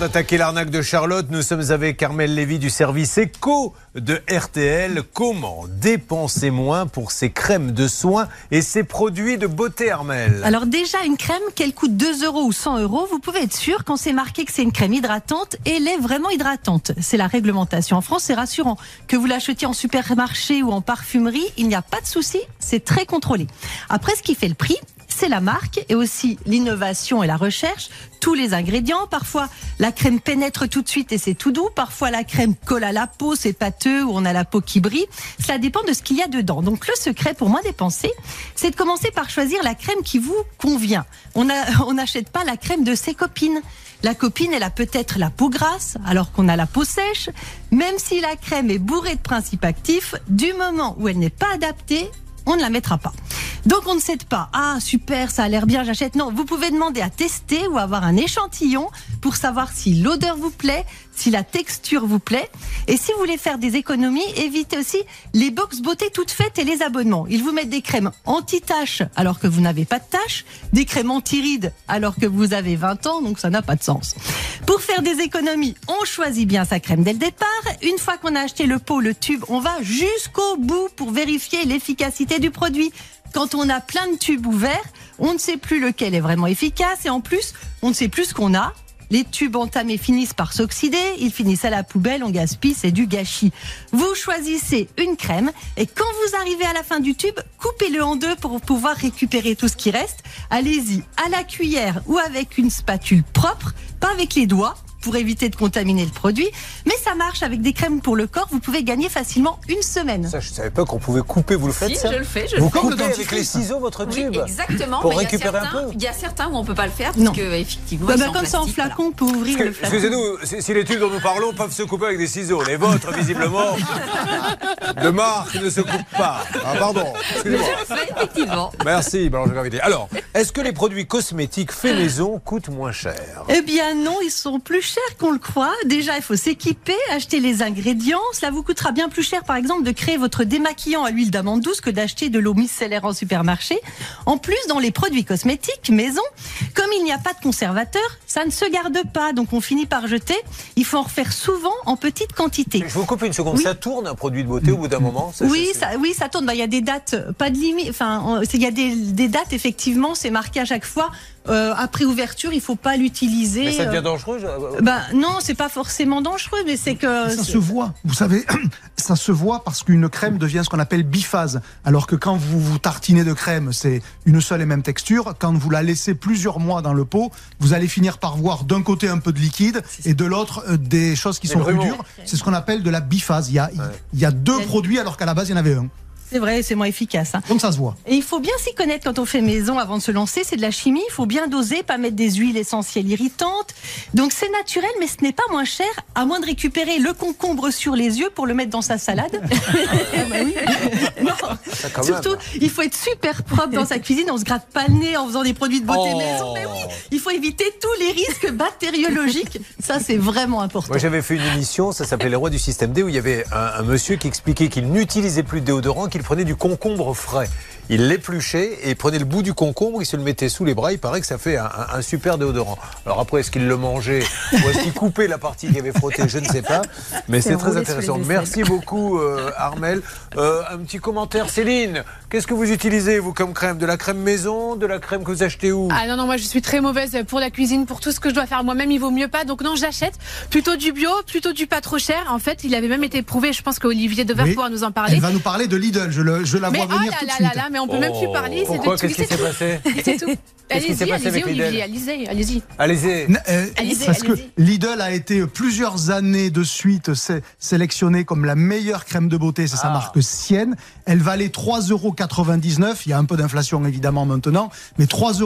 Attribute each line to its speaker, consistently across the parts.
Speaker 1: d'attaquer l'arnaque de Charlotte, nous sommes avec Armel Lévy du service éco de RTL. Comment dépenser moins pour ses crèmes de soins et ses produits de beauté, Armel?
Speaker 2: Alors déjà, une crème, qu'elle coûte 2 euros ou 100 euros, vous pouvez être sûr quand c'est marqué que c'est une crème hydratante, elle est vraiment hydratante. C'est la réglementation en France, c'est rassurant. Que vous l'achetiez en supermarché ou en parfumerie, il n'y a pas de souci, c'est très contrôlé. Après, ce qui fait le prix, c'est la marque et aussi l'innovation et la recherche, tous les ingrédients. Parfois, la crème pénètre tout de suite et c'est tout doux. Parfois, la crème colle à la peau, c'est pâteux ou on a la peau qui brille. Cela dépend de ce qu'il y a dedans. Donc, le secret pour moi dépenser, c'est de commencer par choisir la crème qui vous convient. On n'achète pas la crème de ses copines. La copine, elle a peut-être la peau grasse, alors qu'on a la peau sèche. Même si la crème est bourrée de principes actifs, du moment où elle n'est pas adaptée, on ne la mettra pas. Donc on ne cède pas. Ah super, ça a l'air bien, j'achète. Non, vous pouvez demander à tester ou avoir un échantillon pour savoir si l'odeur vous plaît, si la texture vous plaît. Et si vous voulez faire des économies, évitez aussi les box beauté toutes faites et les abonnements. Ils vous mettent des crèmes anti-taches alors que vous n'avez pas de taches, des crèmes anti-rides alors que vous avez 20 ans, donc ça n'a pas de sens. Pour faire des économies, on choisit bien sa crème dès le départ. Une fois qu'on a acheté le pot, le tube, on va jusqu'au bout pour vérifier l'efficacité du produit. Quand on a plein de tubes ouverts, on ne sait plus lequel est vraiment efficace et en plus, on ne sait plus ce qu'on a. Les tubes entamés finissent par s'oxyder, ils finissent à la poubelle, on gaspille, c'est du gâchis. Vous choisissez une crème et quand vous arrivez à la fin du tube, coupez-le en deux pour pouvoir récupérer tout ce qui reste. Allez-y à la cuillère ou avec une spatule propre, pas avec les doigts pour éviter de contaminer le produit. Mais ça marche avec des crèmes pour le corps. Vous pouvez gagner facilement une semaine.
Speaker 1: Ça, je savais pas qu'on pouvez couper. Vous le faites
Speaker 3: si,
Speaker 1: ça
Speaker 3: je le fais. Je
Speaker 1: vous
Speaker 3: le fais.
Speaker 1: coupez avec les ciseaux votre tube
Speaker 3: Oui, exactement.
Speaker 1: Pour
Speaker 3: mais
Speaker 1: récupérer un peu
Speaker 3: Il y a certains où on peut pas le faire parce
Speaker 2: Non.
Speaker 3: que effectivement.
Speaker 2: Bah, bah,
Speaker 3: en
Speaker 2: c'est flacon,
Speaker 3: voilà.
Speaker 2: on peut ouvrir le flacon.
Speaker 1: Excusez-nous, si les tubes dont nous parlons peuvent se couper avec des ciseaux, les vôtres, visiblement, de marque ne se coupent pas. Ah, pardon. Excusez-moi.
Speaker 3: Je le fais, effectivement.
Speaker 1: Merci, Blanche Gravité. Alors, est-ce que les produits cosmétiques faits maison coûtent moins cher?
Speaker 2: Eh bien non, ils sont plus chers qu'on le croit. Déjà, il faut s'équiper, acheter les ingrédients. Cela vous coûtera bien plus cher, par exemple, de créer votre démaquillant à l'huile d'amande douce que d'acheter de l'eau micellaire en supermarché. En plus, dans les produits cosmétiques maison, comme il n'y a pas de conservateur, ça ne se garde pas, donc on finit par jeter. Il faut en refaire souvent en petite quantité.
Speaker 1: Je vous coupe une seconde.
Speaker 2: Oui.
Speaker 1: Ça tourne un produit de beauté au bout d'un moment ça,
Speaker 2: Oui, ça, oui, ça tourne. Bah, Il y a des dates, euh, pas de limite. Enfin, il y a des, des dates effectivement. C'est marqué à chaque fois. Euh, après ouverture, il faut pas l'utiliser.
Speaker 1: Mais ça devient
Speaker 2: euh,
Speaker 1: dangereux
Speaker 2: bah, non, c'est pas forcément dangereux, mais c'est que.
Speaker 4: Ça se voit, vous savez, ça se voit parce qu'une crème devient ce qu'on appelle biphase. Alors que quand vous vous tartinez de crème, c'est une seule et même texture. Quand vous la laissez plusieurs mois dans le pot, vous allez finir par voir d'un côté un peu de liquide et de l'autre euh, des choses qui sont plus dures. C'est ce qu'on appelle de la biphase. Il y a, il y a deux produits alors qu'à la base il y en avait un.
Speaker 2: C'est vrai, c'est moins efficace. hein.
Speaker 4: Donc ça se voit.
Speaker 2: Et il faut bien s'y connaître quand on fait maison avant de se lancer. C'est de la chimie. Il faut bien doser, pas mettre des huiles essentielles irritantes. Donc c'est naturel, mais ce n'est pas moins cher, à moins de récupérer le concombre sur les yeux pour le mettre dans sa salade. Bah oui. Non. Surtout, il faut être super propre dans sa cuisine. On se gratte pas le nez en faisant des produits de beauté
Speaker 1: Oh.
Speaker 2: maison. Mais oui, il faut éviter tous les risques bactériologiques. Ça, c'est vraiment important.
Speaker 1: Moi, j'avais fait une émission, ça s'appelait Les Rois du Système D, où il y avait un, un monsieur qui expliquait qu'il n'utilisait plus de déodorant, qu'il prenait du concombre frais. Il l'épluchait et il prenait le bout du concombre, il se le mettait sous les bras. Il paraît que ça fait un, un- un super déodorant. Alors après, est-ce qu'il le mangeait ou est-ce qu'il coupait la partie qu'il avait frottée Je ne sais pas. Mais c'est très intéressant. Merci beaucoup, euh, Armel. Euh, un petit commentaire, Céline. Qu'est-ce que vous utilisez, vous, comme crème? De la crème maison De la crème que vous achetez où?
Speaker 5: Ah non, non, moi je suis très mauvaise pour la cuisine, pour tout ce que je dois faire moi-même, il vaut mieux pas. Donc non, j'achète plutôt du bio, plutôt du pas trop cher. En fait, il avait même été prouvé, je pense qu'Olivier devait
Speaker 4: Oui.
Speaker 5: pouvoir nous en parler.
Speaker 4: Elle va nous parler de Lidl. Je, le- je la
Speaker 5: Mais
Speaker 4: vois
Speaker 5: oh
Speaker 4: venir
Speaker 5: là
Speaker 4: tout de
Speaker 5: là
Speaker 4: suite.
Speaker 5: là là, mais on peut même plus parler.
Speaker 1: Oh. Pourquoi?
Speaker 5: de
Speaker 1: Qu'est-ce qui s'est passé?
Speaker 5: C'est tout. Allez-y, allez-y, Olivier, allez-y, allez-y.
Speaker 1: Allez-y.
Speaker 4: N- euh,
Speaker 5: Allez-y,
Speaker 4: parce que. Lidl a été plusieurs années de suite sé- sélectionnée comme la meilleure crème de beauté, c'est sa
Speaker 1: Ah.
Speaker 4: marque Sienne. Elle valait 3,99 euros. Il y a un peu d'inflation évidemment maintenant, mais 3,99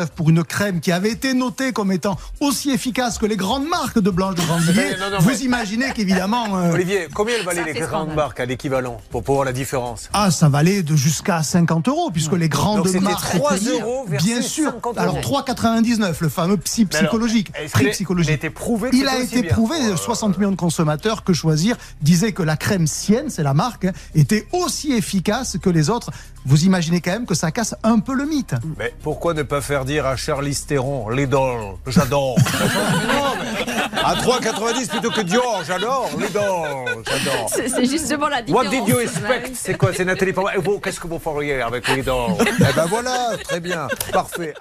Speaker 4: euros pour une crème qui avait été notée comme étant aussi efficace que les grandes marques de Blanche de Grandvilliers.
Speaker 1: Non, non,
Speaker 4: Vous
Speaker 1: mais-
Speaker 4: imaginez qu'évidemment. euh,
Speaker 1: Olivier, combien elle valait
Speaker 3: Ça
Speaker 1: les grandes marques à l'équivalent pour pouvoir la différence?
Speaker 4: Ah, ça valait de jusqu'à 50 euros, puisque les grandes
Speaker 1: Donc
Speaker 4: marques.
Speaker 1: 3
Speaker 4: étaient-
Speaker 1: euros versus
Speaker 4: Bien sûr.
Speaker 1: 50 euros.
Speaker 4: Alors 3,99, le fameux psy
Speaker 1: alors,
Speaker 4: psychologique. prix psychologique.
Speaker 1: il a été prouvé que
Speaker 4: Il a été prouvé,
Speaker 1: Oh là là.
Speaker 4: 60 millions de consommateurs que choisir disaient que la crème Sienne, c'est la marque, hein, était aussi efficace que les autres. Vous imaginez quand même que ça casse un peu le mythe.
Speaker 1: Mais pourquoi ne pas faire dire à Charlize Theron, Lidl, j'adore Non, mais À 3,90 plutôt que Dior, j'adore, Lidl, j'adore.
Speaker 3: C'est c'est justement la différence.
Speaker 1: What did you expect? C'est quoi C'est Nathalie vous, qu'est-ce que vous feriez avec Lidl Eh ben voilà, très bien, parfait.